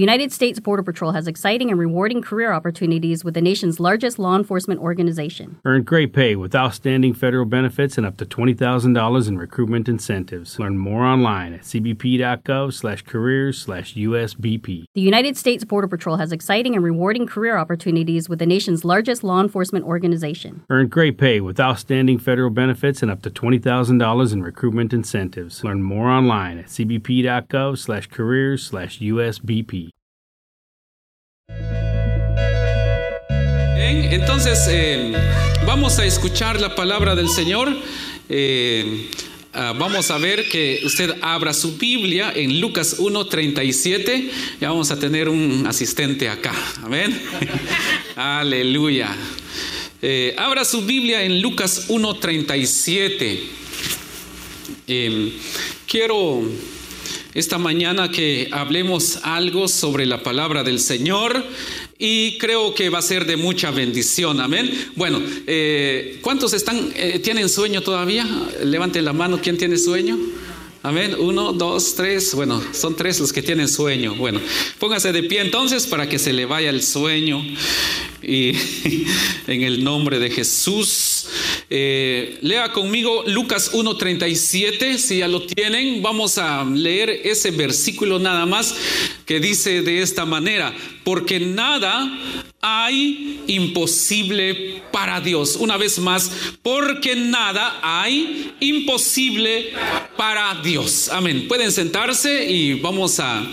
United States Border Patrol has exciting and rewarding career opportunities with the nation's largest law enforcement organization. Earn great pay with outstanding federal benefits and up to $20,000 in recruitment incentives. Learn more online at cbp.gov slash careers slash USBP. The United States Border Patrol has exciting and rewarding career opportunities with the nation's largest law enforcement organization. Earn great pay with outstanding federal benefits and up to $20,000 in recruitment incentives. Learn more online at cbp.gov slash careers slash USBP. Bien, entonces eh, vamos a escuchar la palabra del Señor. Eh, ah, vamos a ver que usted abra su Biblia en Lucas 1.37. Ya vamos a tener un asistente acá. Amén. Aleluya. Eh, abra su Biblia en Lucas 1.37. Eh, quiero esta mañana que hablemos algo sobre la palabra del Señor y creo que va a ser de mucha bendición, amén. Bueno, eh, ¿cuántos están, eh, tienen sueño todavía? Levanten la mano, ¿quién tiene sueño? Amén. Uno, dos, tres. Bueno, son tres los que tienen sueño. Bueno, póngase de pie entonces para que se le vaya el sueño. Y en el nombre de Jesús. Eh, lea conmigo Lucas 1.37. Si ya lo tienen, vamos a leer ese versículo nada más que dice de esta manera. Porque nada hay imposible para Dios. Una vez más, porque nada hay imposible para Dios. Amén. Pueden sentarse y vamos a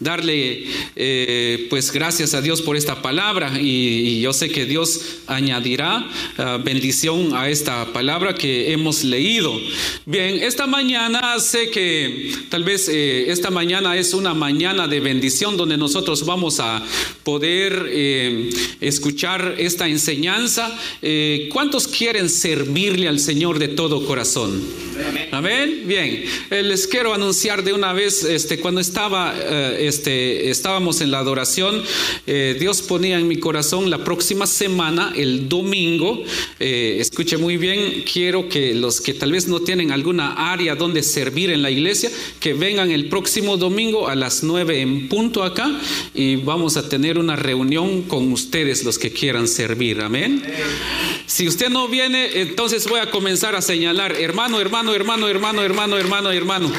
darle eh, pues gracias a Dios por esta palabra y, yo sé que Dios añadirá uh, bendición a esta palabra que hemos leído. Bien, esta mañana sé que tal vez eh, esta mañana es una mañana de bendición donde nosotros vamos a poder eh, escuchar esta enseñanza. Eh, ¿Cuántos quieren servirle al Señor de todo corazón? Amén. Bien, eh, les quiero anunciar de una vez, este, cuando estaba, eh, este, estábamos en la adoración, Dios ponía en mi corazón la próxima semana, el domingo, escuche muy bien, quiero que los que tal vez no tienen alguna área donde servir en la iglesia, que vengan el próximo domingo a las nueve en punto acá y vamos a tener una reunión con ustedes los que quieran servir. Amén. Si usted no viene, entonces voy a comenzar a señalar, hermano, hermano, hermano, hermano, hermano, hermano, hermano.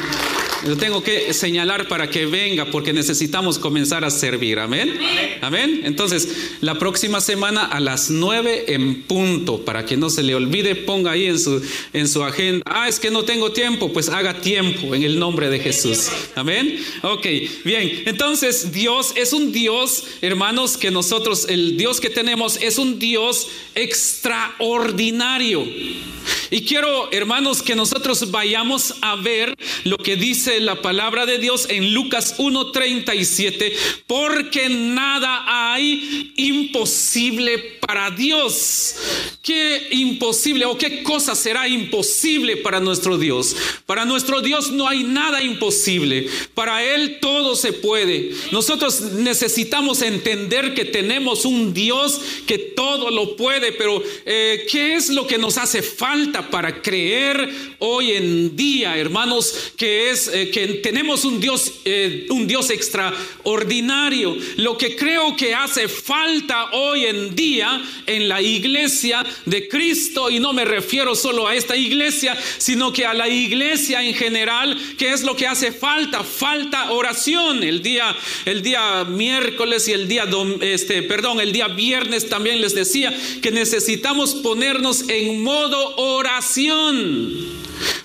Lo tengo que señalar para que venga porque necesitamos comenzar a servir. Amén. Amén. Entonces, la próxima semana a las nueve en punto, para que no se le olvide, ponga ahí en su, en su agenda. Ah, es que no tengo tiempo. Pues haga tiempo en el nombre de Jesús. Amén. Ok, bien. Entonces, Dios es un Dios, hermanos, que nosotros, el Dios que tenemos es un Dios extraordinario. Y quiero, hermanos, que nosotros vayamos a ver lo que dice la palabra de Dios en Lucas 1:37, porque nada hay imposible para Dios. ¿Qué imposible o qué cosa será imposible para nuestro Dios? Para nuestro Dios no hay nada imposible. Para Él todo se puede. Nosotros necesitamos entender que tenemos un Dios que todo lo puede, pero eh, ¿qué es lo que nos hace falta para creer hoy en día, hermanos? Que es eh, que tenemos un Dios, eh, un Dios extraordinario. Lo que creo que hace falta hoy en día en la iglesia de Cristo, y no me refiero solo a esta iglesia, sino que a la iglesia en general, ¿qué es lo que hace falta? Falta oración. El día, el día miércoles y el día, este, perdón, el día viernes también les decía que necesitamos ponernos en modo oración.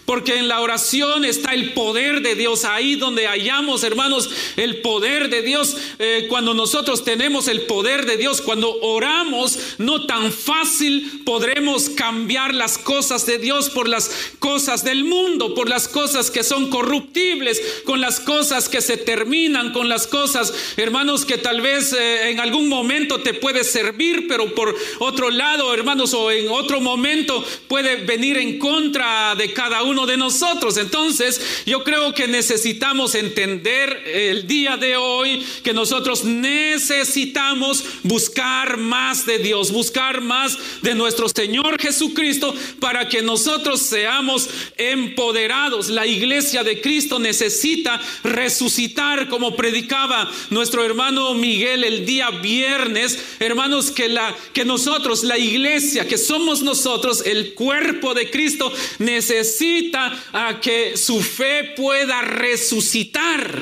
Porque en la oración está el poder de Dios. Ahí donde hallamos, hermanos, el poder de Dios. Eh, cuando nosotros tenemos el poder de Dios, cuando oramos, no tan fácil podremos cambiar las cosas de Dios por las cosas del mundo, por las cosas que son corruptibles, con las cosas que se terminan, con las cosas, hermanos, que tal vez eh, en algún momento te puede servir, pero por otro lado, hermanos, o en otro momento puede venir en contra de cada uno de nosotros. Entonces, yo creo que necesitamos entender el día de hoy que nosotros necesitamos buscar más de Dios, buscar más de nuestro Señor Jesucristo para que nosotros seamos empoderados. La iglesia de Cristo necesita resucitar como predicaba nuestro hermano Miguel el día viernes, hermanos, que la que nosotros, la iglesia, que somos nosotros, el cuerpo de Cristo, necesita a que su fe pueda resucitar.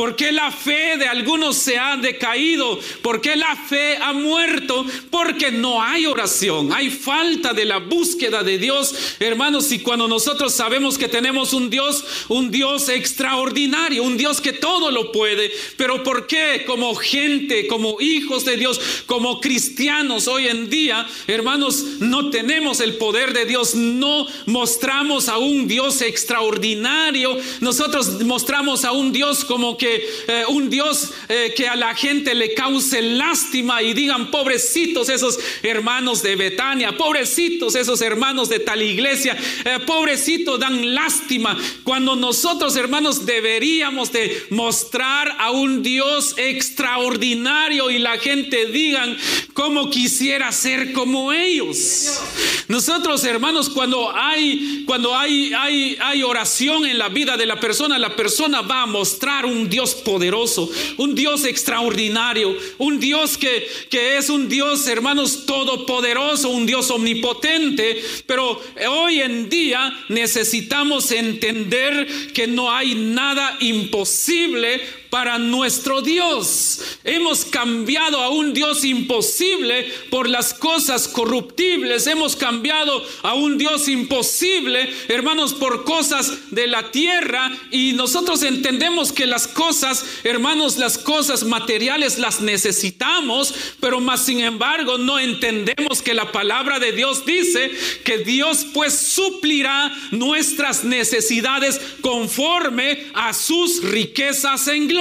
Porque la fe de algunos se ha decaído? porque la fe ha muerto? Porque no hay oración, hay falta de la búsqueda de Dios, hermanos. Y cuando nosotros sabemos que tenemos un Dios, un Dios extraordinario, un Dios que todo lo puede, pero ¿por qué como gente, como hijos de Dios, como cristianos hoy en día, hermanos, no tenemos el poder de Dios, no mostramos a un Dios extraordinario, nosotros mostramos a un Dios como que eh, un Dios eh, que a la gente le cause lástima y digan, pobrecitos esos hermanos de Betania, pobrecitos esos hermanos de tal iglesia, eh, pobrecitos dan lástima, cuando nosotros hermanos deberíamos de mostrar a un Dios extraordinario y la gente digan, como quisiera ser como ellos. Nosotros hermanos, cuando hay, cuando hay, hay, hay oración en la vida de la persona, la persona va a mostrar un Dios poderoso, un Dios extraordinario, un Dios que, que es un Dios, hermanos, todopoderoso, un Dios omnipotente. Pero hoy en día necesitamos entender que no hay nada imposible para nuestro Dios. Hemos cambiado a un Dios imposible por las cosas corruptibles. Hemos cambiado a un Dios imposible, hermanos, por cosas de la tierra. Y nosotros entendemos que las cosas, hermanos, las cosas materiales las necesitamos, pero más sin embargo no entendemos que la palabra de Dios dice que Dios pues suplirá nuestras necesidades conforme a sus riquezas en gloria.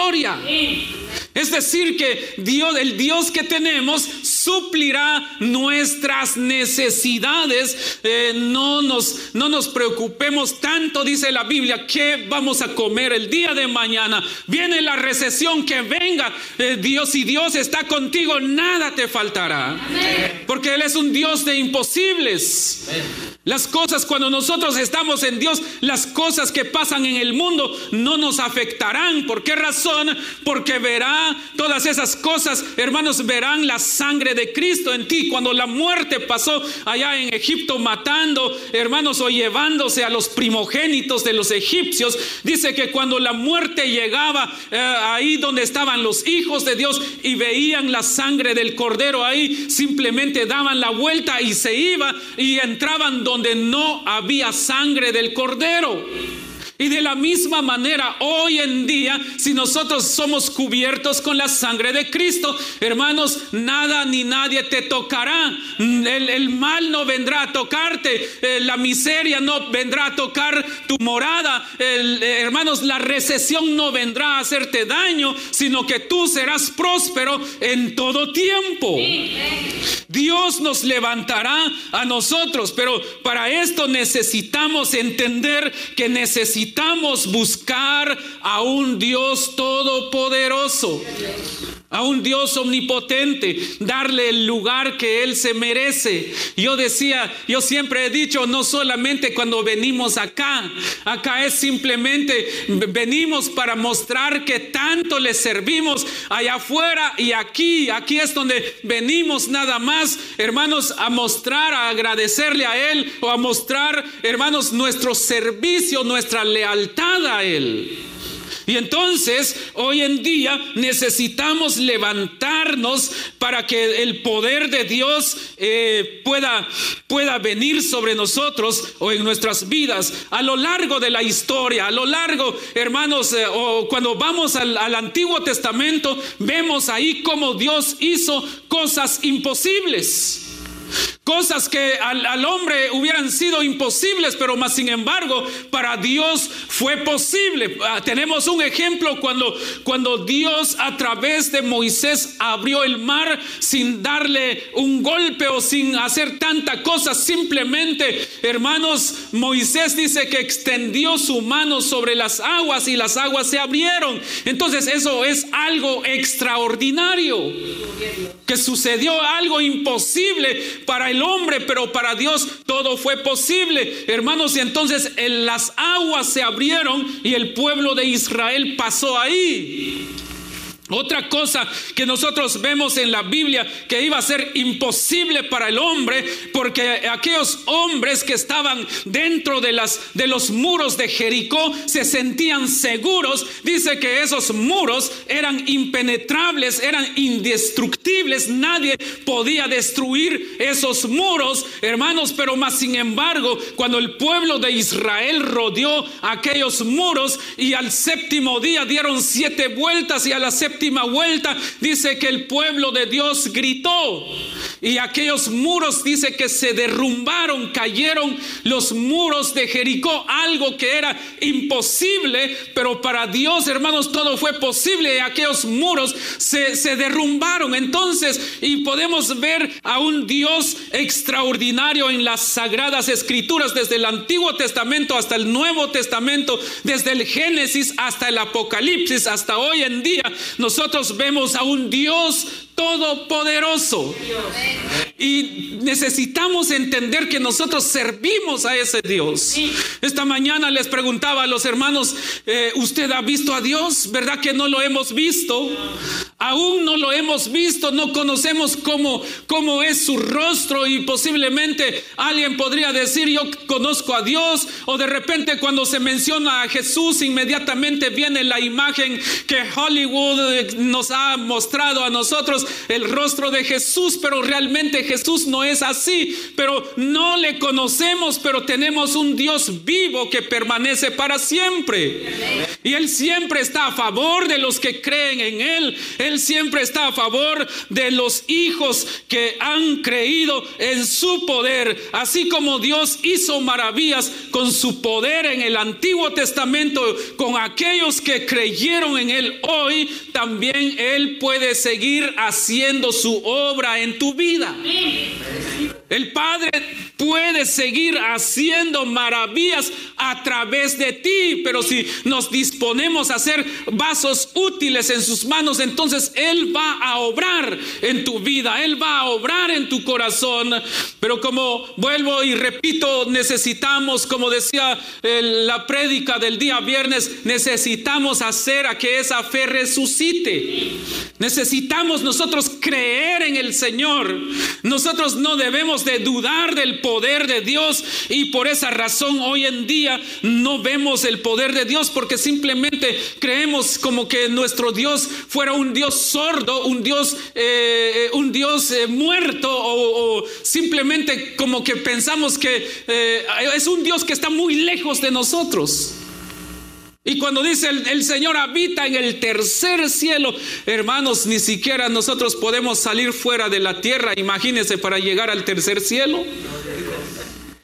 Es decir, que Dios, el Dios que tenemos, suplirá nuestras necesidades. Eh, no, nos, no nos preocupemos tanto, dice la Biblia, que vamos a comer el día de mañana. Viene la recesión, que venga. Eh, Dios, y Dios está contigo, nada te faltará. Porque Él es un Dios de imposibles. Las cosas, cuando nosotros estamos en Dios, las cosas que pasan en el mundo no nos afectarán. ¿Por qué razón? Porque verá todas esas cosas, hermanos, verán la sangre de Cristo en ti. Cuando la muerte pasó allá en Egipto matando, hermanos, o llevándose a los primogénitos de los egipcios, dice que cuando la muerte llegaba eh, ahí donde estaban los hijos de Dios y veían la sangre del cordero ahí, simplemente daban la vuelta y se iba y entraban donde no había sangre del cordero. Y de la misma manera, hoy en día, si nosotros somos cubiertos con la sangre de Cristo, hermanos, nada ni nadie te tocará. El, mal no vendrá a tocarte, eh, la miseria no vendrá a tocar tu morada. Eh, hermanos, la recesión no vendrá a hacerte daño, sino que tú serás próspero en todo tiempo. Dios nos levantará a nosotros, pero para esto necesitamos entender que necesitamos necesitamos buscar a un Dios todopoderoso a un Dios omnipotente, darle el lugar que Él se merece. Yo decía, yo siempre he dicho, no solamente cuando venimos acá, acá es simplemente venimos para mostrar que tanto le servimos allá afuera y aquí, aquí es donde venimos nada más, hermanos, a mostrar, a agradecerle a Él o a mostrar, hermanos, nuestro servicio, nuestra lealtad a Él. Y entonces, hoy en día necesitamos levantarnos para que el poder de Dios eh, pueda, pueda venir sobre nosotros o en nuestras vidas a lo largo de la historia, a lo largo, hermanos, eh, o cuando vamos al, al Antiguo Testamento, vemos ahí cómo Dios hizo cosas imposibles. Cosas que al, hombre hubieran sido imposibles, pero más sin embargo para Dios fue posible. Ah, tenemos un ejemplo cuando, cuando Dios a través de Moisés abrió el mar sin darle un golpe o sin hacer tanta cosa. Simplemente, hermanos, Moisés dice que extendió su mano sobre las aguas y las aguas se abrieron. Entonces eso es algo extraordinario. Que sucedió algo imposible para el hombre, pero para Dios todo fue posible. Hermanos, y entonces en las aguas se abrieron y el pueblo de Israel pasó ahí. Otra cosa que nosotros vemos en la Biblia que iba a ser imposible para el hombre, porque aquellos hombres que estaban dentro de, los muros de Jericó se sentían seguros. Dice que esos muros eran impenetrables, eran indestructibles. Nadie podía destruir esos muros, hermanos. Pero más sin embargo, cuando el pueblo de Israel rodeó aquellos muros y al séptimo día dieron siete vueltas y a la séptima última vuelta, dice que el pueblo de Dios gritó y aquellos muros dice que se derrumbaron, cayeron los muros de Jericó, algo que era imposible, pero para Dios, hermanos, todo fue posible y aquellos muros se, se derrumbaron. Entonces, y podemos ver a un Dios extraordinario en las sagradas escrituras, desde el Antiguo Testamento hasta el Nuevo Testamento, desde el Génesis hasta el Apocalipsis, hasta hoy en día. Nosotros vemos a un Dios todopoderoso. Y necesitamos entender que nosotros servimos a ese Dios. Esta mañana les preguntaba a los hermanos, eh, ¿usted ha visto a Dios? ¿Verdad que no lo hemos visto? Aún no lo hemos visto, no conocemos cómo, cómo es su rostro y posiblemente alguien podría decir, yo conozco a Dios, o de repente cuando se menciona a Jesús, inmediatamente viene la imagen que Hollywood nos ha mostrado a nosotros el rostro de Jesús, pero realmente Jesús no es así. Pero no le conocemos, pero tenemos un Dios vivo que permanece para siempre. Y Él siempre está a favor de los que creen en Él. Él siempre está a favor de los hijos que han creído en su poder. Así como Dios hizo maravillas con su poder en el Antiguo Testamento, con aquellos que creyeron en Él hoy, también Él puede seguir haciendo su obra en tu vida. El Padre puede seguir haciendo maravillas a través de ti, pero si nos disponemos a ser vasos útiles en sus manos, entonces Él va a obrar en tu vida, Él va a obrar en tu corazón. Pero como vuelvo y repito, necesitamos, como decía la prédica del día viernes, necesitamos hacer a que esa fe resucite. Necesitamos nosotros creer en el Señor. Nosotros no debemos de dudar del poder de Dios y por esa razón hoy en día no vemos el poder de Dios porque simplemente creemos como que nuestro Dios fuera un Dios sordo, un Dios, eh, eh, un Dios eh, muerto o, simplemente como que pensamos que es un Dios que está muy lejos de nosotros. Y cuando dice el, Señor habita en el tercer cielo, hermanos, ni siquiera nosotros podemos salir fuera de la tierra, imagínense, para llegar al tercer cielo.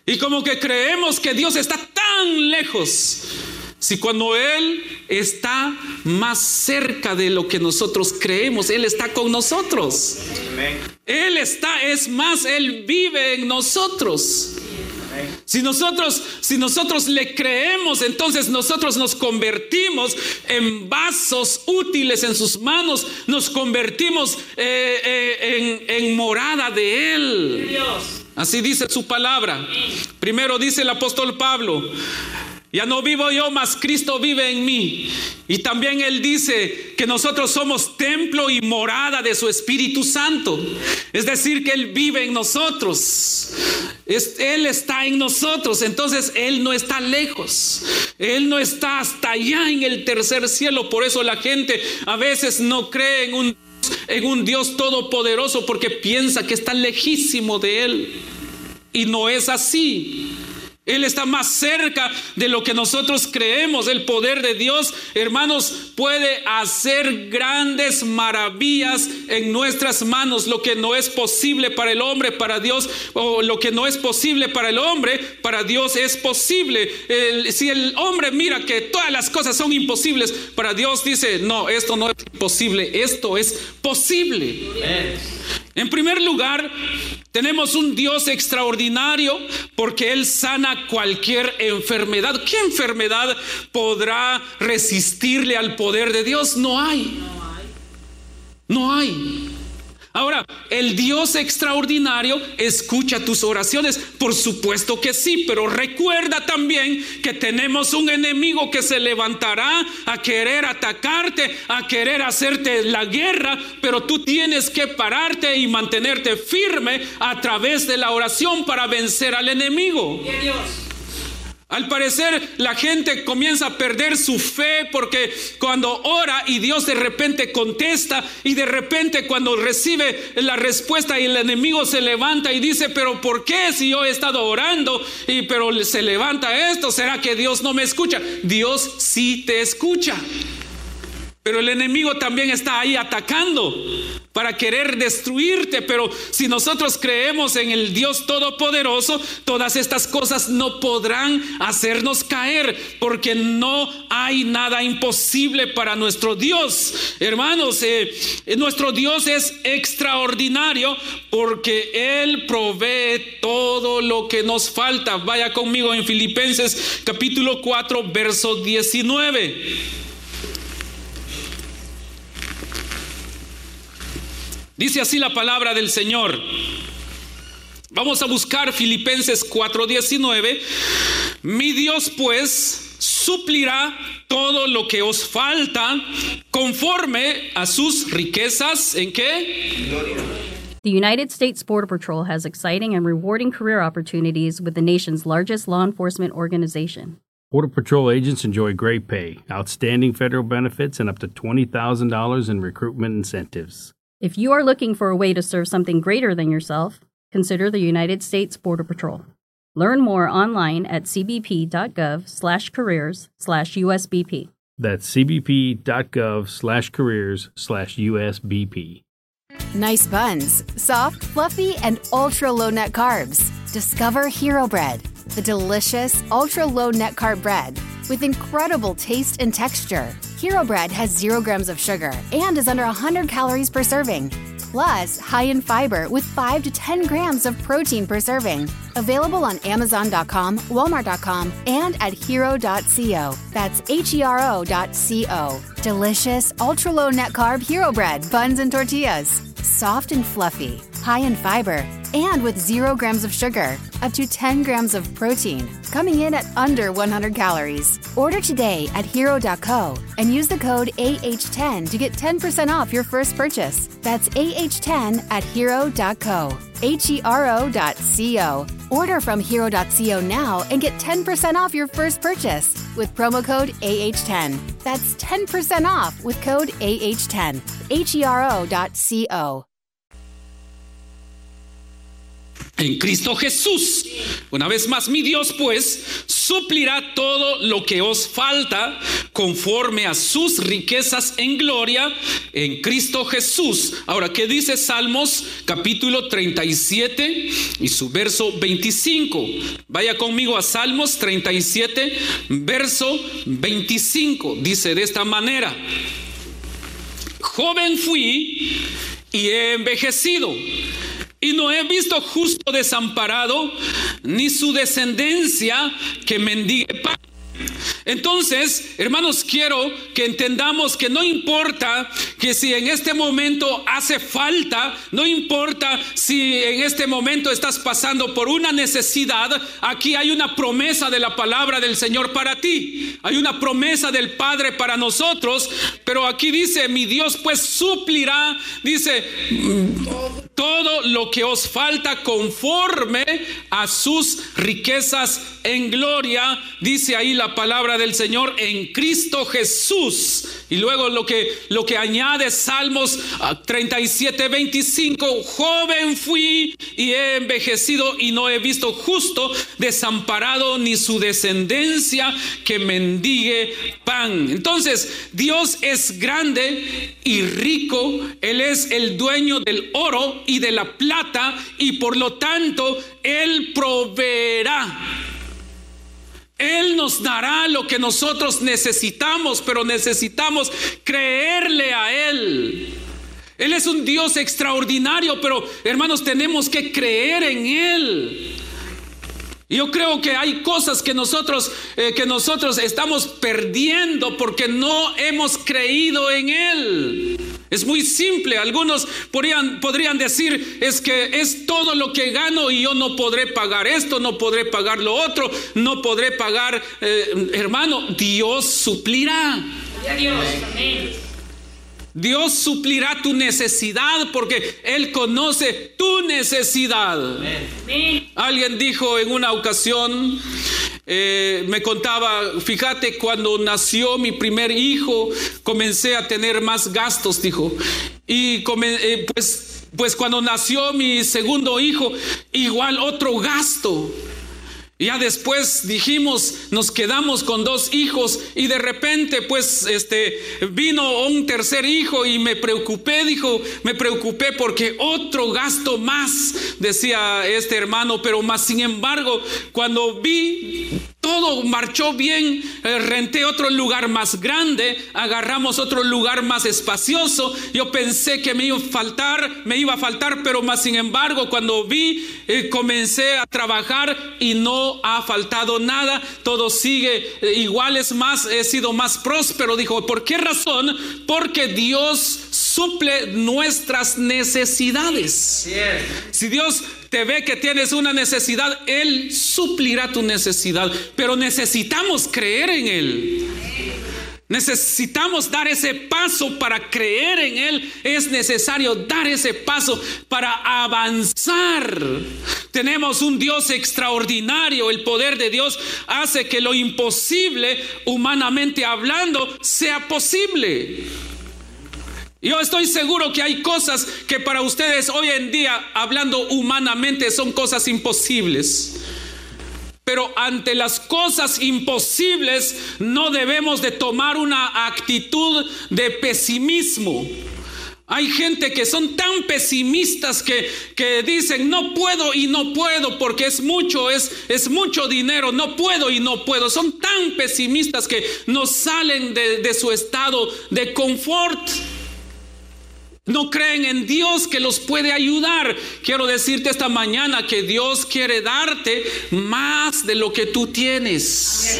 Y como que creemos que Dios está tan lejos. Si cuando Él está más cerca de lo que nosotros creemos, Él está con nosotros. Él está, es más, Él vive en nosotros. Si nosotros, si nosotros le creemos, entonces nosotros nos convertimos en vasos útiles en sus manos, nos convertimos eh, eh, en, en, morada de Él. Así dice su palabra. Primero dice el apóstol Pablo. Ya no vivo yo, mas Cristo vive en mí. Y también Él dice que nosotros somos templo y morada de su Espíritu Santo. Es decir, que Él vive en nosotros. él está en nosotros, entonces Él no está lejos. Él no está hasta allá en el tercer cielo. Por eso la gente a veces no cree en un, en un Dios todopoderoso porque piensa que está lejísimo de Él. Y no es así. Él está más cerca de lo que nosotros creemos. El poder de Dios, hermanos, puede hacer grandes maravillas en nuestras manos. Lo que no es posible para el hombre, para Dios, o lo que no es posible para el hombre, para Dios es posible. si el hombre mira que todas las cosas son imposibles, para Dios dice, no, esto no es imposible, esto es posible. En primer lugar, tenemos un Dios extraordinario porque Él sana cualquier enfermedad. ¿Qué enfermedad podrá resistirle al poder de Dios? No hay. No hay. Ahora, el Dios extraordinario escucha tus oraciones. Por supuesto que sí, pero recuerda también que tenemos un enemigo que se levantará a querer atacarte, a querer hacerte la guerra, pero tú tienes que pararte y mantenerte firme a través de la oración para vencer al enemigo. Dios. Al parecer la gente comienza a perder su fe porque cuando ora y Dios de repente contesta y de repente cuando recibe la respuesta y el enemigo se levanta y dice, pero ¿por qué si yo he estado orando y pero se levanta esto? ¿Será que Dios no me escucha? Dios sí te escucha. Pero el enemigo también está ahí atacando para querer destruirte. Pero si nosotros creemos en el Dios Todopoderoso, todas estas cosas no podrán hacernos caer, porque no hay nada imposible para nuestro Dios. Hermanos, eh, nuestro Dios es extraordinario porque Él provee todo lo que nos falta. Vaya conmigo en Filipenses capítulo 4, verso 19. Dice así la palabra del Señor. Vamos a buscar Filipenses 4:19. Mi Dios pues suplirá todo lo que os falta conforme a sus riquezas. ¿En qué? The United States Border Patrol has exciting and rewarding career opportunities with the nation's largest law enforcement organization. Border Patrol agents enjoy great pay, outstanding federal benefits, and up to $20,000 in recruitment incentives. If you are looking for a way to serve something greater than yourself, consider the United States Border Patrol. Learn more online at cbp.gov/careers/usbp. That's cbp.gov/careers/usbp. Nice buns, soft, fluffy, and ultra low net carbs. Discover Hero Bread, the delicious ultra low net carb bread with incredible taste and texture. Hero Bread has zero grams of sugar and is under 100 calories per serving. Plus, high in fiber with 5 to 10 grams of protein per serving. Available on Amazon.com, Walmart.com, and at hero.co. That's H E R O.co. Delicious, ultra low net carb Hero Bread, buns and tortillas. Soft and fluffy, high in fiber, and with 0 grams of sugar, up to 10 grams of protein, coming in at under 100 calories. Order today at hero.co and use the code AH10 to get 10% off your first purchase. That's AH10 at hero.co. H E R O.co. Order from hero.co now and get 10% off your first purchase with promo code AH10. That's 10% off with code AH10. H E R O.co. en Cristo Jesús. Una vez más, mi Dios pues suplirá todo lo que os falta conforme a sus riquezas en gloria en Cristo Jesús. Ahora, ¿qué dice Salmos capítulo 37 y su verso 25? Vaya conmigo a Salmos 37, verso 25. Dice de esta manera, joven fui y he envejecido y no he visto justo desamparado, ni su descendencia que mendigue. Entonces, hermanos, quiero que entendamos que no importa que si en este momento hace falta, no importa si en este momento estás pasando por una necesidad, aquí hay una promesa de la palabra del Señor para ti. Hay una promesa del Padre para nosotros, pero aquí dice, mi Dios pues suplirá, dice, todo lo que os falta conforme a sus riquezas en gloria, dice ahí la palabra del Señor en Cristo Jesús. Y luego lo que lo que añade Salmos 37 25, joven fui y he envejecido y no he visto justo desamparado ni su descendencia que mendigue pan. Entonces, Dios es grande y rico, él es el dueño del oro y de la plata y por lo tanto Él proveerá. Él nos dará lo que nosotros necesitamos, pero necesitamos creerle a Él. Él es un Dios extraordinario, pero hermanos, tenemos que creer en Él. Yo creo que hay cosas que nosotros, eh, que nosotros estamos perdiendo porque no hemos creído en Él. Es muy simple. Algunos podrían, podrían decir, es que es todo lo que gano y yo no podré pagar esto, no podré pagar lo otro, no podré pagar, eh, hermano, Dios suplirá. Dios suplirá tu necesidad porque Él conoce tu necesidad. Alguien dijo en una ocasión, eh, me contaba, fíjate, cuando nació mi primer hijo, comencé a tener más gastos, dijo. Y eh, pues, pues cuando nació mi segundo hijo, igual otro gasto. Ya después dijimos, nos quedamos con dos hijos y de repente pues este vino un tercer hijo y me preocupé, dijo, me preocupé porque otro gasto más, decía este hermano, pero más sin embargo, cuando vi todo marchó bien, eh, renté otro lugar más grande, agarramos otro lugar más espacioso. Yo pensé que me iba a faltar, me iba a faltar, pero más sin embargo, cuando vi, eh, comencé a trabajar y no ha faltado nada. Todo sigue eh, igual, es más, he sido más próspero. Dijo, ¿por qué razón? Porque Dios suple nuestras necesidades. Si Dios te ve que tienes una necesidad, Él suplirá tu necesidad. Pero necesitamos creer en Él. Necesitamos dar ese paso para creer en Él. Es necesario dar ese paso para avanzar. Tenemos un Dios extraordinario. El poder de Dios hace que lo imposible, humanamente hablando, sea posible. Yo estoy seguro que hay cosas que para ustedes hoy en día, hablando humanamente, son cosas imposibles. Pero ante las cosas imposibles no debemos de tomar una actitud de pesimismo. Hay gente que son tan pesimistas que, que, dicen no puedo y no puedo porque es mucho, es, es mucho dinero, no puedo y no puedo. Son tan pesimistas que no salen de, de su estado de confort. No creen en Dios que los puede ayudar. Quiero decirte esta mañana que Dios quiere darte más de lo que tú tienes.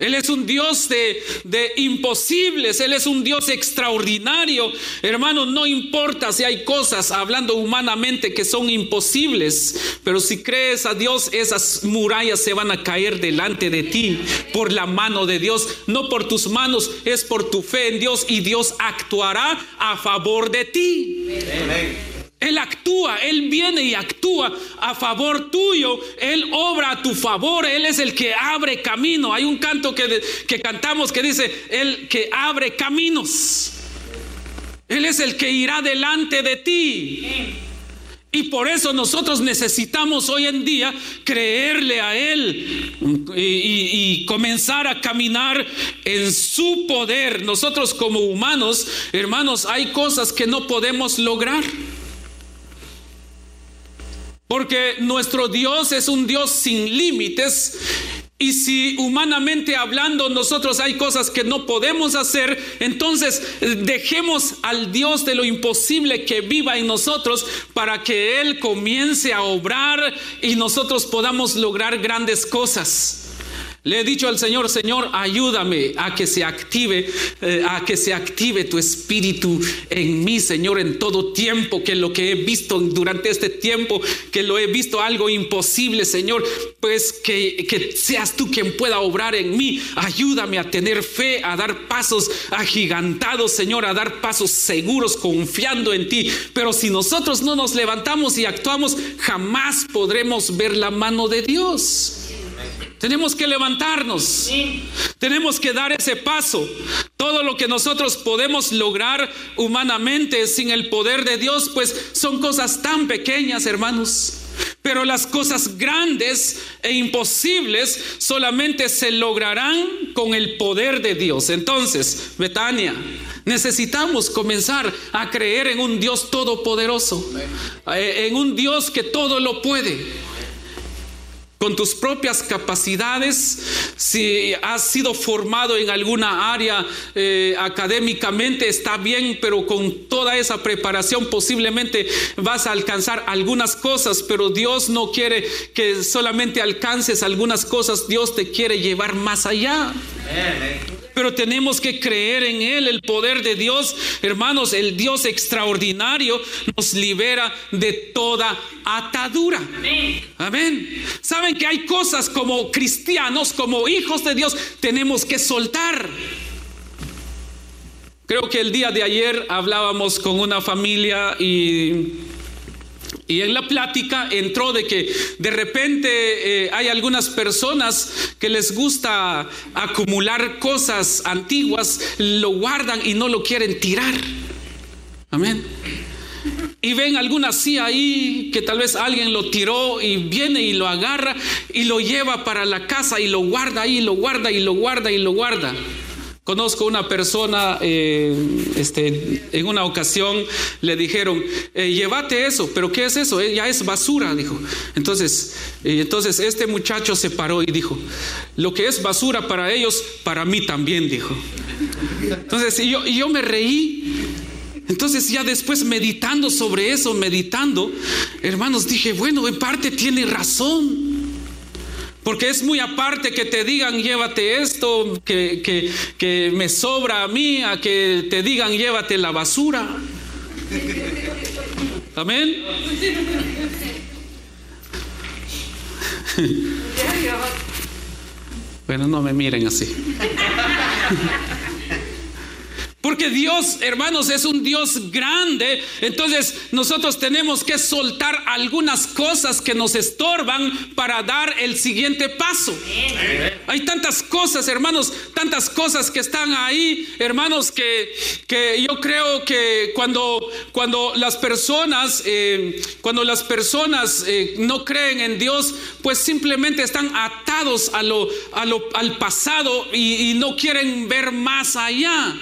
Él es un Dios de, de, imposibles, Él es un Dios extraordinario. Hermano, no importa si hay cosas, hablando humanamente, que son imposibles, pero si crees a Dios, esas murallas se van a caer delante de ti por la mano de Dios, no por tus manos, es por tu fe en Dios y Dios actuará a favor de ti. Amén. Él actúa, Él viene y actúa a favor tuyo, Él obra a tu favor, Él es el que abre camino. Hay un canto que, que cantamos que dice, Él que abre caminos. Él es el que irá delante de ti. Y por eso nosotros necesitamos hoy en día creerle a Él y, comenzar a caminar en su poder. Nosotros como humanos, hermanos, hay cosas que no podemos lograr. Porque nuestro Dios es un Dios sin límites. Y si humanamente hablando nosotros hay cosas que no podemos hacer, entonces eh, dejemos al Dios de lo imposible que viva en nosotros para que Él comience a obrar y nosotros podamos lograr grandes cosas. Le he dicho al Señor, Señor, ayúdame a que se active, eh, a que se active tu espíritu en mí, Señor, en todo tiempo, que lo que he visto durante este tiempo, que lo he visto algo imposible, Señor, pues que, que seas tú quien pueda obrar en mí. Ayúdame a tener fe, a dar pasos agigantados, Señor, a dar pasos seguros, confiando en ti. Pero si nosotros no nos levantamos y actuamos, jamás podremos ver la mano de Dios. Tenemos que levantarnos. Tenemos que dar ese paso. Todo lo que nosotros podemos lograr humanamente sin el poder de Dios, pues son cosas tan pequeñas, hermanos. Pero las cosas grandes e imposibles solamente se lograrán con el poder de Dios. Entonces, Betania, necesitamos comenzar a creer en un Dios todopoderoso, eh, en un Dios que todo lo puede con tus propias capacidades, si has sido formado en alguna área eh, académicamente, está bien, pero con toda esa preparación posiblemente vas a alcanzar algunas cosas, pero Dios no quiere que solamente alcances algunas cosas, Dios te quiere llevar más allá pero tenemos que creer en Él, el poder de Dios. Hermanos, el Dios extraordinario nos libera de toda atadura. Amén. Saben que hay cosas como cristianos, como hijos de Dios, tenemos que soltar. Creo que el día de ayer hablábamos con una familia y y en la plática entró de que de repente eh, hay algunas personas que les gusta acumular cosas antiguas, lo guardan y no lo quieren tirar. Amén. Y ven alguna silla ahí que tal vez alguien lo tiró y viene y lo agarra y lo lleva para la casa y lo guarda ahí, lo guarda y lo guarda y lo guarda. Conozco una persona, eh, este, en una ocasión le dijeron, eh, llévate eso, pero ¿qué es eso? Eh, ya es basura, dijo. Entonces, entonces este muchacho se paró y dijo, lo que es basura para ellos, para mí también, dijo. Entonces, yo, y yo me reí. Entonces ya después meditando sobre eso, meditando, hermanos, dije, bueno, en parte tiene razón. Porque es muy aparte que te digan llévate esto, que, que, me sobra a mí, a que te digan llévate la basura. Amén. Bueno, no me miren así. Porque Dios, hermanos, es un Dios grande. Entonces nosotros tenemos que soltar algunas cosas que nos estorban para dar el siguiente paso. Hay tantas cosas, hermanos, tantas cosas que están ahí, hermanos, que, que yo creo que cuando, cuando las personas, eh, cuando las personas eh, no creen en Dios, pues simplemente están atados a lo, a lo, al pasado y, y no quieren ver más allá.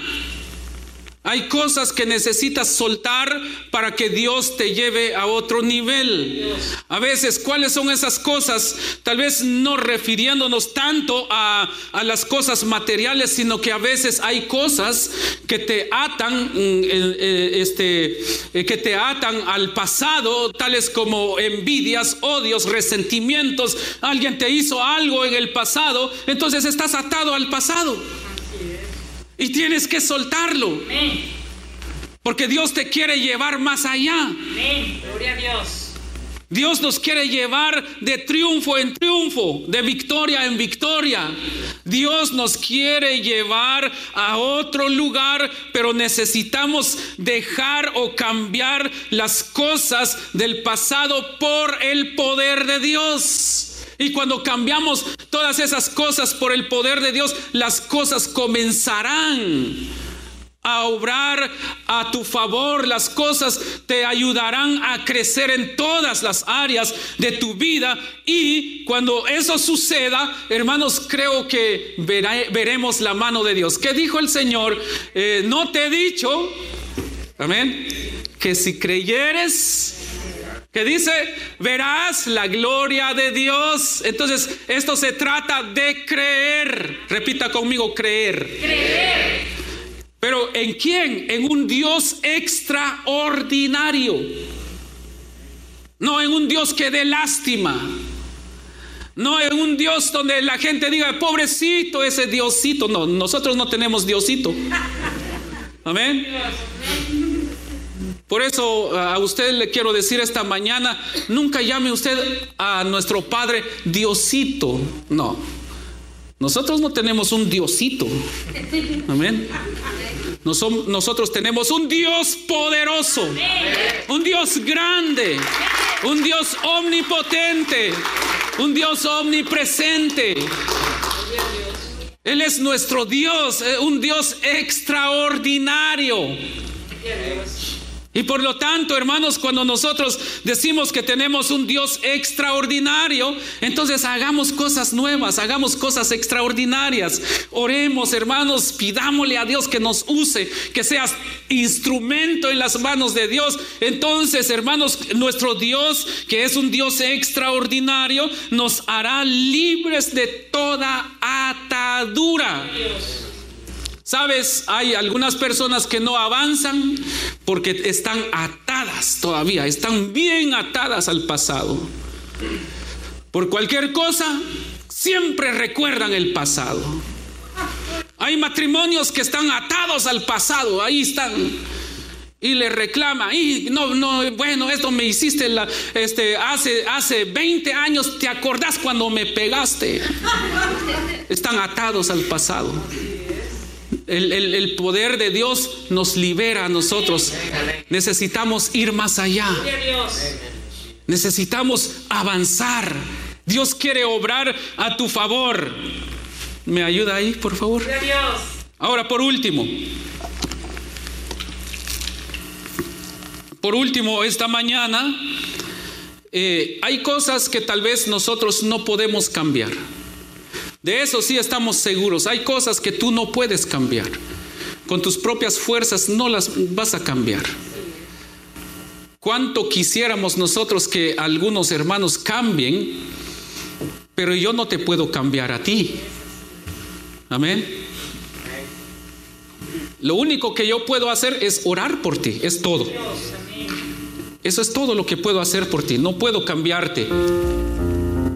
Hay cosas que necesitas soltar para que Dios te lleve a otro nivel. A veces, ¿cuáles son esas cosas? Tal vez no refiriéndonos tanto a, las cosas materiales, sino que a veces hay cosas que te atan, mm, eh, eh, este, eh, que te atan al pasado, tales como envidias, odios, resentimientos. Alguien te hizo algo en el pasado, entonces estás atado al pasado. Y tienes que soltarlo. Porque Dios te quiere llevar más allá. Gloria a Dios. Dios nos quiere llevar de triunfo en triunfo, de victoria en victoria. Dios nos quiere llevar a otro lugar, pero necesitamos dejar o cambiar las cosas del pasado por el poder de Dios. Y cuando cambiamos todas esas cosas por el poder de Dios, las cosas comenzarán a obrar a tu favor. Las cosas te ayudarán a crecer en todas las áreas de tu vida. Y cuando eso suceda, hermanos, creo que veremos la mano de Dios. ¿Qué dijo el Señor? Eh, no te he dicho, amén, que si creyeres que dice, verás la gloria de Dios. Entonces, esto se trata de creer. Repita conmigo, creer. Creer. Pero ¿en quién? En un Dios extraordinario. No en un Dios que dé lástima. No es un Dios donde la gente diga, pobrecito ese Diosito. No, nosotros no tenemos Diosito. Amén. Por eso a usted le quiero decir esta mañana, nunca llame usted a nuestro Padre Diosito. No. Nosotros no tenemos un Diosito. Amén. Nosotros tenemos un Dios poderoso, un Dios grande, un Dios omnipotente, un Dios omnipresente. Él es nuestro Dios, eh, un Dios extraordinario. Y por lo tanto, hermanos, cuando nosotros decimos que tenemos un Dios extraordinario, entonces hagamos cosas nuevas, hagamos cosas extraordinarias. Oremos, hermanos, pidámosle a Dios que nos use, que seas instrumento en las manos de Dios. Entonces, hermanos, nuestro Dios, que es un Dios extraordinario, nos hará libres de toda atadura. Sabes, hay algunas personas que no avanzan porque están atadas todavía, están bien atadas al pasado. Por cualquier cosa, siempre recuerdan el pasado. Hay matrimonios que están atados al pasado, ahí están. Y le reclama, y no, no, bueno, esto me hiciste este, hace, hace 20 años, ¿te acordás cuando me pegaste? Están atados al pasado. El, poder de Dios nos libera a nosotros. Necesitamos ir más allá. Necesitamos avanzar. Dios quiere obrar a tu favor. ¿Me ayuda ahí, por favor? Ahora, por último. Por último, esta mañana eh, hay cosas que tal vez nosotros no podemos cambiar. De eso sí estamos seguros. Hay cosas que tú no puedes cambiar. Con tus propias fuerzas no las vas a cambiar. ¿Cuánto quisiéramos nosotros que algunos hermanos cambien? Pero yo no te puedo cambiar a ti. Amén. Lo único que yo puedo hacer es orar por ti, es todo. Eso es todo lo que puedo hacer por ti. No puedo cambiarte.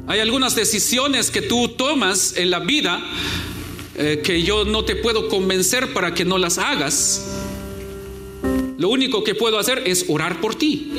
Hay algunas decisiones que tú tomas en la vida eh, que yo no te puedo convencer para que no las hagas. Lo único que puedo hacer es orar por ti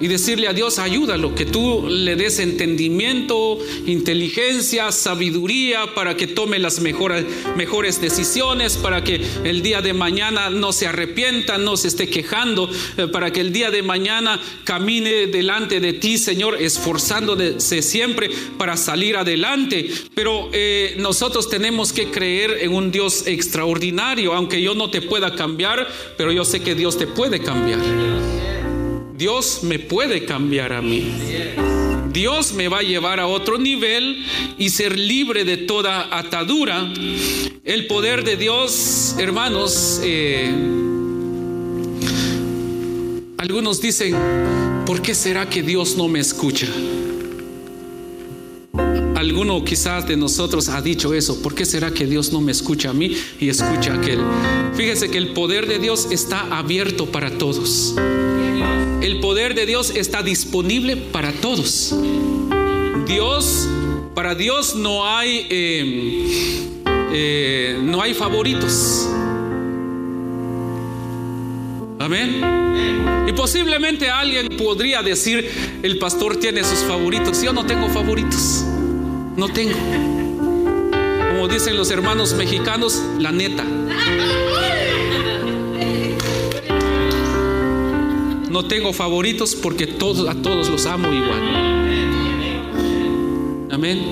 y decirle a Dios, ayúdalo, que tú le des entendimiento, inteligencia, sabiduría para que tome las mejores, decisiones, para que el día de mañana no se arrepienta, no se esté quejando, eh, para que el día de mañana camine delante de ti, Señor, esforzándose siempre para salir adelante. Pero eh, nosotros tenemos que creer en un Dios extraordinario, aunque yo no te pueda cambiar, pero yo sé que Dios te puede cambiar. Dios me puede cambiar a mí. Dios me va a llevar a otro nivel y ser libre de toda atadura. El poder de Dios, hermanos, eh, algunos dicen, ¿por qué será que Dios no me escucha? Alguno quizás de nosotros ha dicho eso, ¿por qué será que Dios no me escucha a mí y escucha a aquel? Fíjese que el poder de Dios está abierto para todos. El poder de Dios está disponible para todos. Dios, para Dios no hay, em, eh, no hay favoritos. Amén. Y posiblemente alguien podría decir, el pastor tiene sus favoritos. Yo no tengo favoritos. No tengo. Como dicen los hermanos mexicanos, la neta. No tengo favoritos porque todos, a todos los amo igual. Amén.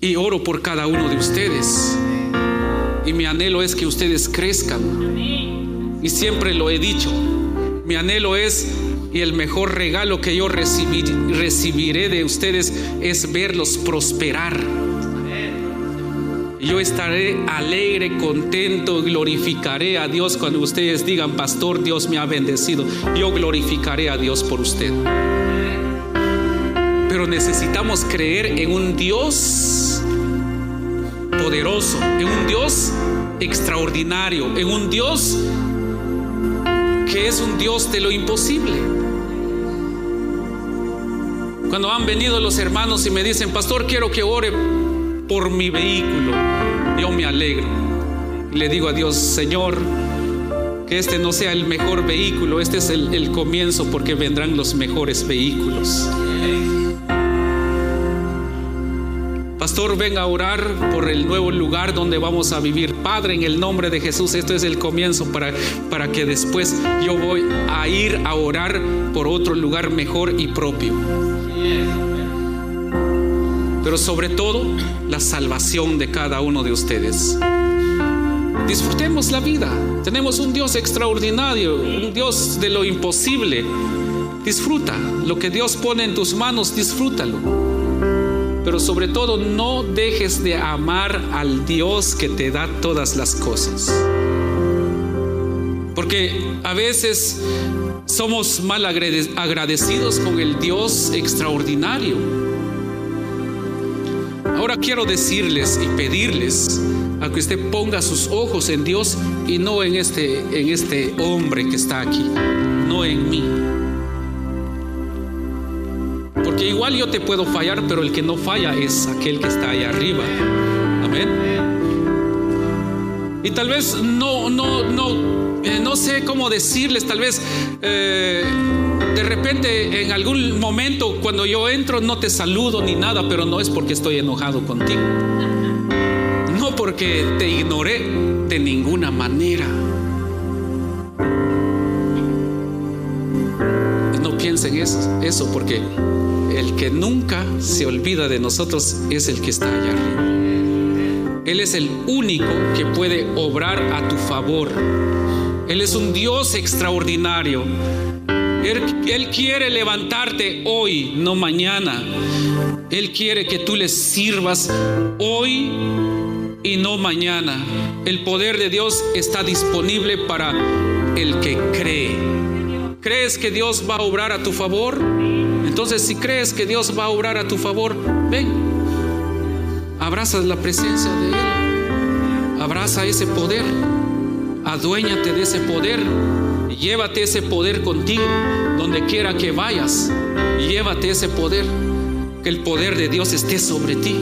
Y oro por cada uno de ustedes. Y mi anhelo es que ustedes crezcan. Y siempre lo he dicho. Mi anhelo es, y el mejor regalo que yo recibiré de ustedes es verlos prosperar yo estaré alegre, contento, glorificaré a Dios cuando ustedes digan, pastor, Dios me ha bendecido. Yo glorificaré a Dios por usted. Pero necesitamos creer en un Dios poderoso, en un Dios extraordinario, en un Dios que es un Dios de lo imposible. Cuando han venido los hermanos y me dicen, pastor, quiero que ore por mi vehículo, yo me alegro. Le digo a Dios, Señor, que este no sea el mejor vehículo, este es el, el comienzo porque vendrán los mejores vehículos. Pastor, venga a orar por el nuevo lugar donde vamos a vivir. Padre, en el nombre de Jesús, esto es el comienzo para, para que después yo voy a ir a orar por otro lugar mejor y propio. Pero sobre todo, la salvación de cada uno de ustedes. Disfrutemos la vida. Tenemos un Dios extraordinario, un Dios de lo imposible. Disfruta lo que Dios pone en tus manos, disfrútalo pero sobre todo no dejes de amar al Dios que te da todas las cosas. Porque a veces somos mal agradecidos con el Dios extraordinario. Ahora quiero decirles y pedirles a que usted ponga sus ojos en Dios y no en este, en este hombre que está aquí, no en mí. Porque igual yo te puedo fallar, pero el que no falla es aquel que está ahí arriba. Amén. Y tal vez no, no, no, eh, no sé cómo decirles, tal vez eh, de repente en algún momento cuando yo entro no te saludo ni nada, pero no es porque estoy enojado contigo. No porque te ignoré de ninguna manera. No piensen eso, porque el que nunca se olvida de nosotros es el que está allá arriba. Él es el único que puede obrar a tu favor. Él es un Dios extraordinario. Él, quiere levantarte hoy, no mañana. Él quiere que tú le sirvas hoy y no mañana. El poder de Dios está disponible para el que cree. ¿Crees que Dios va a obrar a tu favor? Entonces, si crees que Dios va a obrar a tu favor, ven, abrazas la presencia de Él, abraza ese poder, aduéñate de ese poder, llévate ese poder contigo, donde quiera que vayas, llévate ese poder, que el poder de Dios esté sobre ti,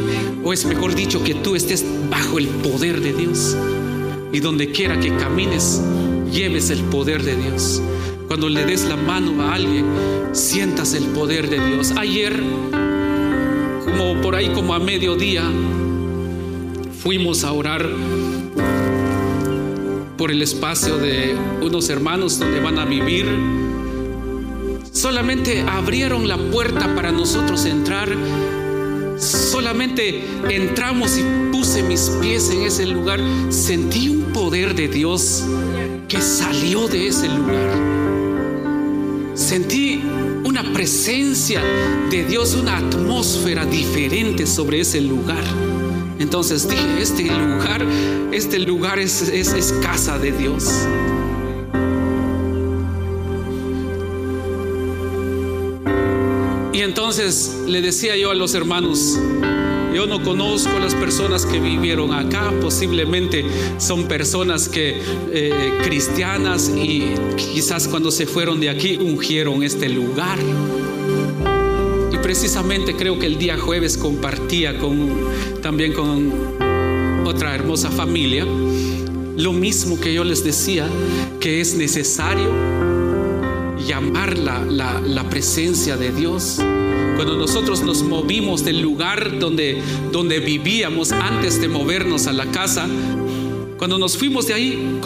o es mejor dicho, que tú estés bajo el poder de Dios, y donde quiera que camines, lleves el poder de Dios. Cuando le des la mano a alguien, sientas el poder de Dios. Ayer, como por ahí como a mediodía, fuimos a orar por el espacio de unos hermanos donde van a vivir. Solamente abrieron la puerta para nosotros entrar. Solamente entramos y puse mis pies en ese lugar. Sentí un poder de Dios que salió de ese lugar. Sentí una presencia de Dios, una atmósfera diferente sobre ese lugar. Entonces dije, este lugar, este lugar es, es, casa de Dios. Y entonces le decía yo a los hermanos, yo no conozco las personas que vivieron acá, posiblemente son personas que eh, cristianas y quizás cuando se fueron de aquí ungieron este lugar. Precisamente creo que el día jueves compartía con, también con otra hermosa familia lo mismo que yo les decía, que es necesario llamar la, la presencia de Dios. Cuando nosotros nos movimos del lugar donde, donde vivíamos antes de movernos a la casa, cuando nos fuimos de ahí,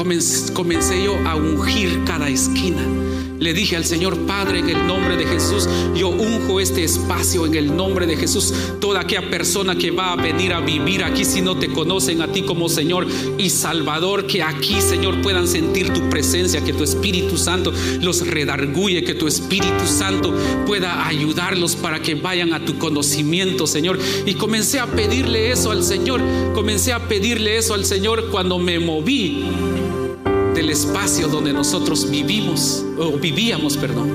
comencé yo a ungir cada esquina le dije al Señor Padre en el nombre de Jesús, yo unjo este espacio en el nombre de Jesús. Toda aquella persona que va a venir a vivir aquí si no te conocen a ti como Señor y Salvador, que aquí Señor puedan sentir tu presencia, que tu Espíritu Santo los redarguye, que tu Espíritu Santo pueda ayudarlos para que vayan a tu conocimiento, Señor. Y comencé a pedirle eso al Señor, comencé a pedirle eso al Señor cuando me moví del espacio donde nosotros vivimos, o vivíamos, perdón.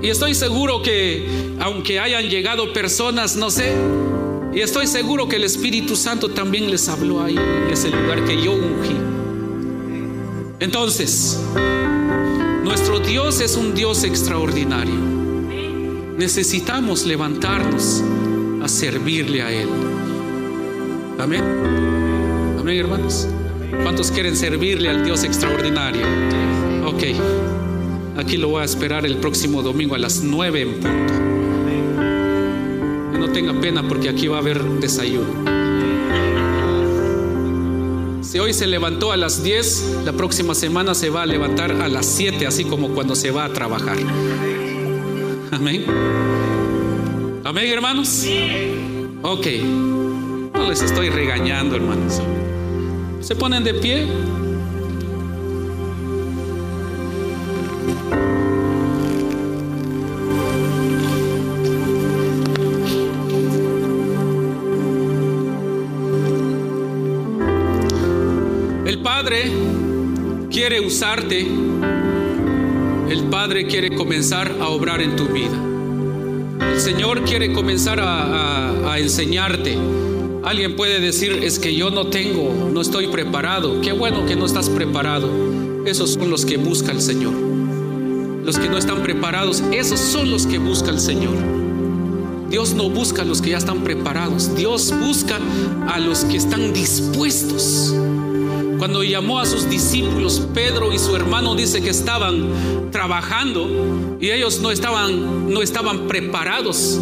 Y estoy seguro que, aunque hayan llegado personas, no sé, y estoy seguro que el Espíritu Santo también les habló ahí, en ese lugar que yo ungí. Entonces, nuestro Dios es un Dios extraordinario. necesitamos levantarnos a servirle a Él. Amén. Amén, hermanos. ¿Cuántos quieren servirle al Dios extraordinario? Ok. Aquí lo voy a esperar el próximo domingo a las nueve en punto. No tenga pena porque aquí va a haber desayuno. Si hoy se levantó a las 10, la próxima semana se va a levantar a las 7, así como cuando se va a trabajar. Amén. Amén, hermanos. Ok. No les estoy regañando, hermanos. Se ponen de pie. El Padre quiere usarte. El Padre quiere comenzar a obrar en tu vida. El Señor quiere comenzar a, a, enseñarte. Alguien puede decir, es que yo no tengo, no estoy preparado. Qué bueno que no estás preparado. Esos son los que busca el Señor. Los que no están preparados, esos son los que busca el Señor. Dios no busca a los que ya están preparados. Dios busca a los que están dispuestos. Cuando llamó a sus discípulos, Pedro y su hermano dice que estaban trabajando y ellos no estaban, no estaban preparados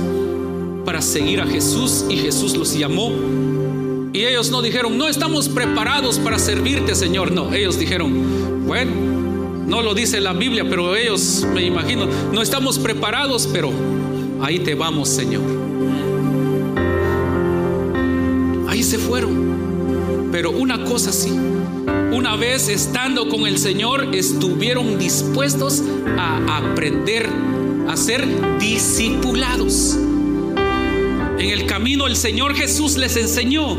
para seguir a Jesús y Jesús los llamó. Y ellos no dijeron, no estamos preparados para servirte, Señor. No, ellos dijeron, bueno, no lo dice la Biblia, pero ellos, me imagino, no estamos preparados, pero ahí te vamos, Señor. Ahí se fueron. Pero una cosa sí, una vez estando con el Señor, estuvieron dispuestos a aprender, a ser discipulados. En el camino el Señor Jesús les enseñó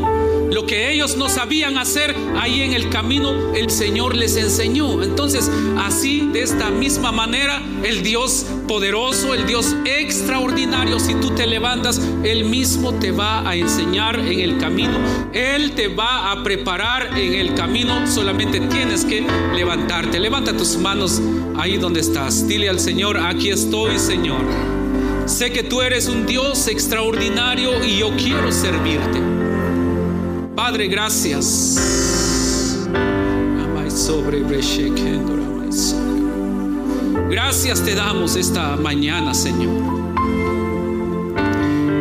lo que ellos no sabían hacer. Ahí en el camino el Señor les enseñó. Entonces, así, de esta misma manera, el Dios poderoso, el Dios extraordinario, si tú te levantas, Él mismo te va a enseñar en el camino. Él te va a preparar en el camino. Solamente tienes que levantarte. Levanta tus manos ahí donde estás. Dile al Señor, aquí estoy, Señor. Sé que tú eres un Dios extraordinario y yo quiero servirte. Padre, gracias. Gracias te damos esta mañana, Señor.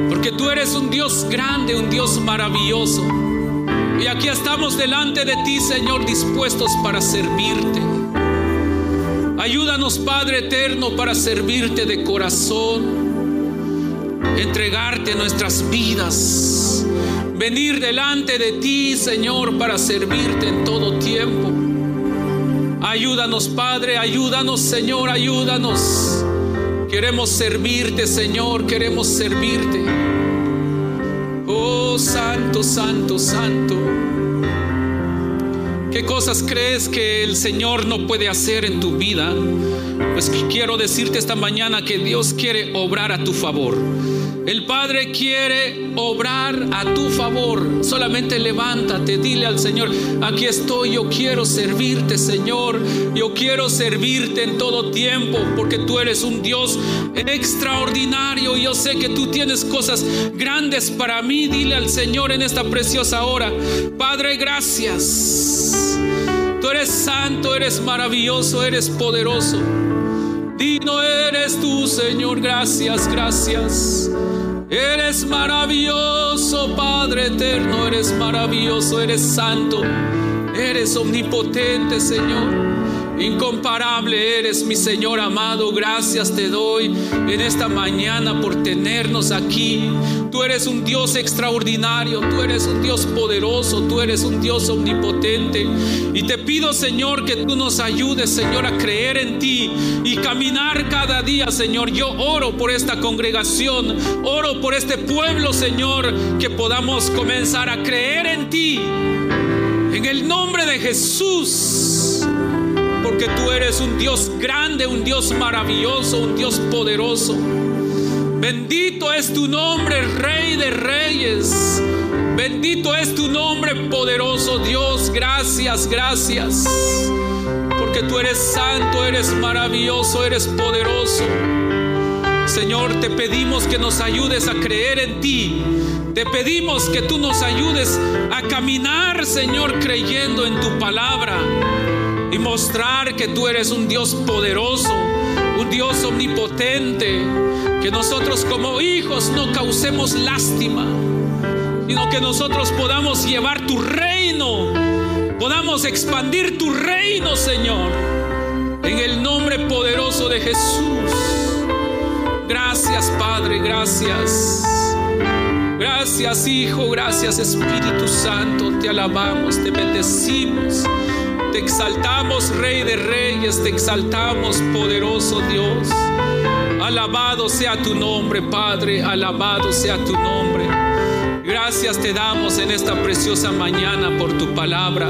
Porque tú eres un Dios grande, un Dios maravilloso. Y aquí estamos delante de ti, Señor, dispuestos para servirte. Ayúdanos, Padre eterno, para servirte de corazón, entregarte nuestras vidas, venir delante de ti, Señor, para servirte en todo tiempo. Ayúdanos, Padre, ayúdanos, Señor, ayúdanos. Queremos servirte, Señor, queremos servirte. Oh, Santo, Santo, Santo. ¿Qué cosas crees que el Señor no puede hacer en tu vida? Pues quiero decirte esta mañana que Dios quiere obrar a tu favor. El Padre quiere obrar a tu favor. Solamente levántate, dile al Señor, aquí estoy, yo quiero servirte, Señor. Yo quiero servirte en todo tiempo, porque tú eres un Dios extraordinario. Yo sé que tú tienes cosas grandes para mí. Dile al Señor en esta preciosa hora, Padre, gracias. Tú eres santo, eres maravilloso, eres poderoso. Digno eres tú, Señor. Gracias, gracias. Eres maravilloso, Padre eterno, eres maravilloso, eres santo, eres omnipotente, Señor. Incomparable eres mi Señor amado, gracias te doy en esta mañana por tenernos aquí. Tú eres un Dios extraordinario, tú eres un Dios poderoso, tú eres un Dios omnipotente. Y te pido, Señor, que tú nos ayudes, Señor, a creer en ti y caminar cada día, Señor. Yo oro por esta congregación, oro por este pueblo, Señor, que podamos comenzar a creer en ti. En el nombre de Jesús porque tú eres un Dios grande, un Dios maravilloso, un Dios poderoso. Bendito es tu nombre, Rey de Reyes. Bendito es tu nombre, poderoso Dios. Gracias, gracias. Porque tú eres santo, eres maravilloso, eres poderoso. Señor, te pedimos que nos ayudes a creer en ti. Te pedimos que tú nos ayudes a caminar, Señor, creyendo en tu palabra y mostrar que tú eres un Dios poderoso, un Dios omnipotente, que nosotros como hijos no causemos lástima, sino que nosotros podamos llevar tu reino, podamos expandir tu reino, Señor, en el nombre poderoso de Jesús. Gracias, Padre, gracias. Gracias, Hijo, gracias, Espíritu Santo. Te alabamos, te bendecimos. Te exaltamos, Rey de Reyes, te exaltamos, poderoso Dios. Alabado sea tu nombre, Padre, alabado sea tu nombre. Gracias te damos en esta preciosa mañana por tu palabra.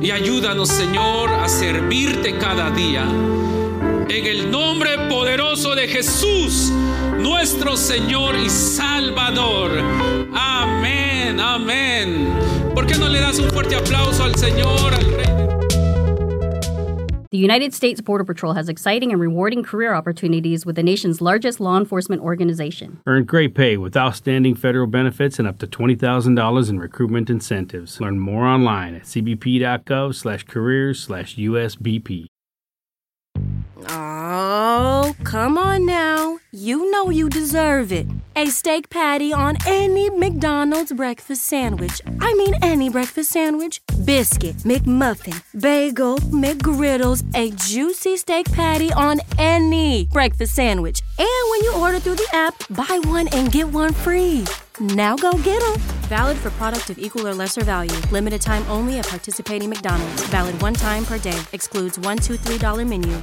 Y ayúdanos, Señor, a servirte cada día. En el nombre poderoso de Jesús, nuestro Señor y Salvador. Amén, amén. ¿Por qué no le das un fuerte aplauso al Señor, al Rey? The United States Border Patrol has exciting and rewarding career opportunities with the nation's largest law enforcement organization. Earn great pay with outstanding federal benefits and up to $20,000 in recruitment incentives. Learn more online at cbp.gov slash careers slash USBP. Oh, come on now. You know you deserve it. A steak patty on any McDonald's breakfast sandwich. I mean, any breakfast sandwich. Biscuit, McMuffin, bagel, McGriddles, a juicy steak patty on any breakfast sandwich. And when you order through the app, buy one and get one free. Now go get them. Valid for product of equal or lesser value. Limited time only at participating McDonald's. Valid one time per day. Excludes one, two, three dollar menu.